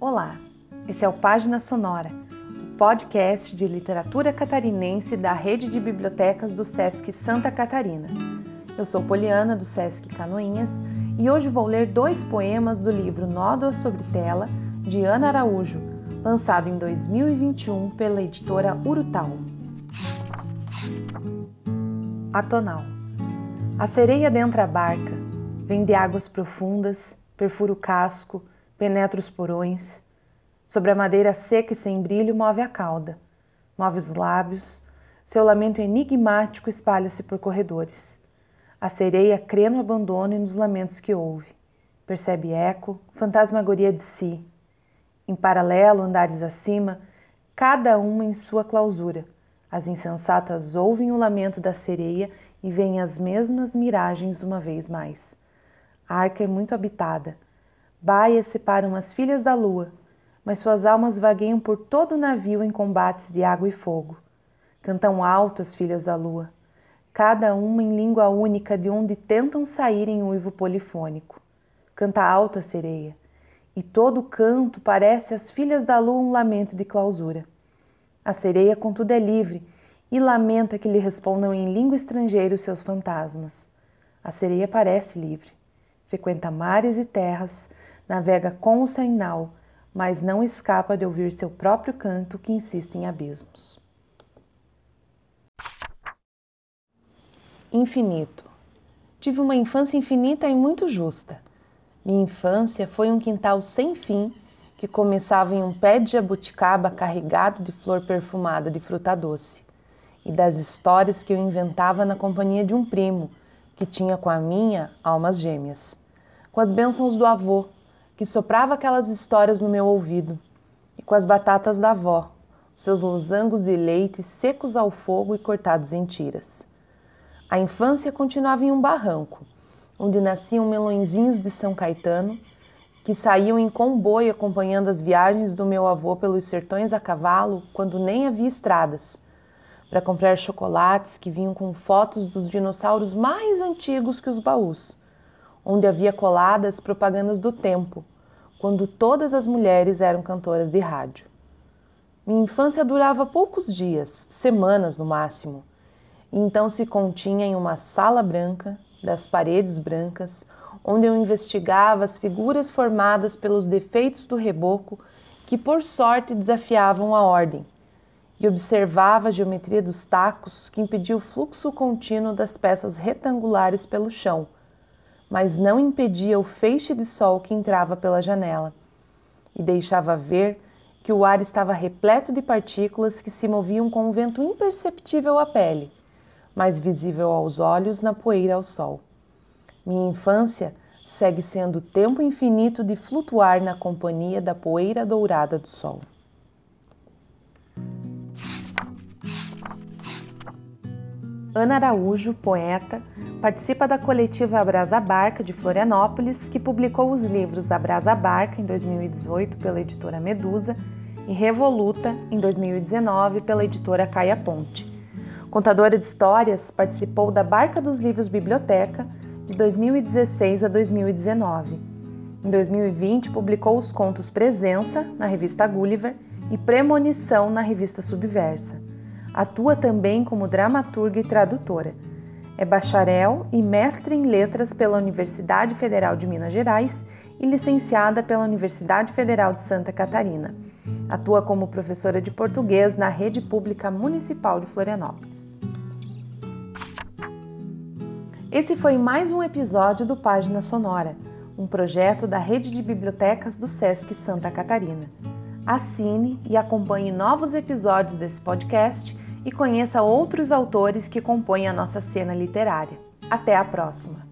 Olá, esse é o Página Sonora, o podcast de literatura catarinense da rede de bibliotecas do SESC Santa Catarina. Eu sou Poliana, do SESC Canoinhas, e hoje vou ler dois poemas do livro Nódoa sobre Tela, de Ana Araújo, lançado em 2021 pela editora Urutau. Atonal. A sereia dentra a barca, vem de águas profundas, perfura o casco, penetra os porões. Sobre a madeira seca e sem brilho move a cauda, move os lábios, seu lamento enigmático espalha-se por corredores. A sereia crê no abandono e nos lamentos que ouve. Percebe eco, fantasmagoria de si. Em paralelo, andares acima, cada uma em sua clausura. As insensatas ouvem o lamento da sereia e veem as mesmas miragens uma vez mais. A arca é muito habitada Baias separam as filhas da lua, mas suas almas vagueiam por todo o navio em combates de água e fogo. Cantam alto as filhas da lua, cada uma em língua única de onde tentam sair em uivo polifônico. Canta alto a sereia, e todo o canto parece às filhas da lua um lamento de clausura. A sereia, contudo, é livre e lamenta que lhe respondam em língua estrangeira os seus fantasmas. A sereia parece livre, frequenta mares e terras, navega com o sem nau, mas não escapa de ouvir seu próprio canto que insiste em abismos. Infinito. Tive uma infância infinita e muito justa. Minha infância foi um quintal sem fim que começava em um pé de jabuticaba carregado de flor perfumada de fruta doce, e das histórias que eu inventava na companhia de um primo, que tinha com a minha almas gêmeas, com as bênçãos do avô, que soprava aquelas histórias no meu ouvido, e com as batatas da avó, seus losangos de leite secos ao fogo e cortados em tiras. A infância continuava em um barranco, onde nasciam melõezinhos de São Caetano, que saíam em comboio acompanhando as viagens do meu avô pelos sertões a cavalo quando nem havia estradas, para comprar chocolates que vinham com fotos dos dinossauros mais antigos que os baús onde havia coladas propagandas do tempo, quando todas as mulheres eram cantoras de rádio. Minha infância durava poucos dias, semanas no máximo, então se continha em uma sala branca, das paredes brancas, onde eu investigava as figuras formadas pelos defeitos do reboco que, por sorte, desafiavam a ordem, e observava a geometria dos tacos que impedia o fluxo contínuo das peças retangulares pelo chão mas não impedia o feixe de sol que entrava pela janela e deixava ver que o ar estava repleto de partículas que se moviam com um vento imperceptível à pele, mas visível aos olhos na poeira ao sol. Minha infância segue sendo o tempo infinito de flutuar na companhia da poeira dourada do sol. Ana Araújo, poeta, participa da coletiva Abrasa Barca de Florianópolis, que publicou os livros Abrasa Barca em 2018 pela editora Medusa e Revoluta em 2019 pela editora Caia Ponte. Contadora de histórias, participou da Barca dos Livros Biblioteca de 2016 a 2019. Em 2020, publicou os contos Presença na revista Gulliver e Premonição na revista Subversa. Atua também como dramaturga e tradutora. É bacharel e mestre em letras pela Universidade Federal de Minas Gerais e licenciada pela Universidade Federal de Santa Catarina. Atua como professora de português na Rede Pública Municipal de Florianópolis. Esse foi mais um episódio do Página Sonora, um projeto da Rede de Bibliotecas do SESC Santa Catarina. Assine e acompanhe novos episódios desse podcast e conheça outros autores que compõem a nossa cena literária. Até a próxima!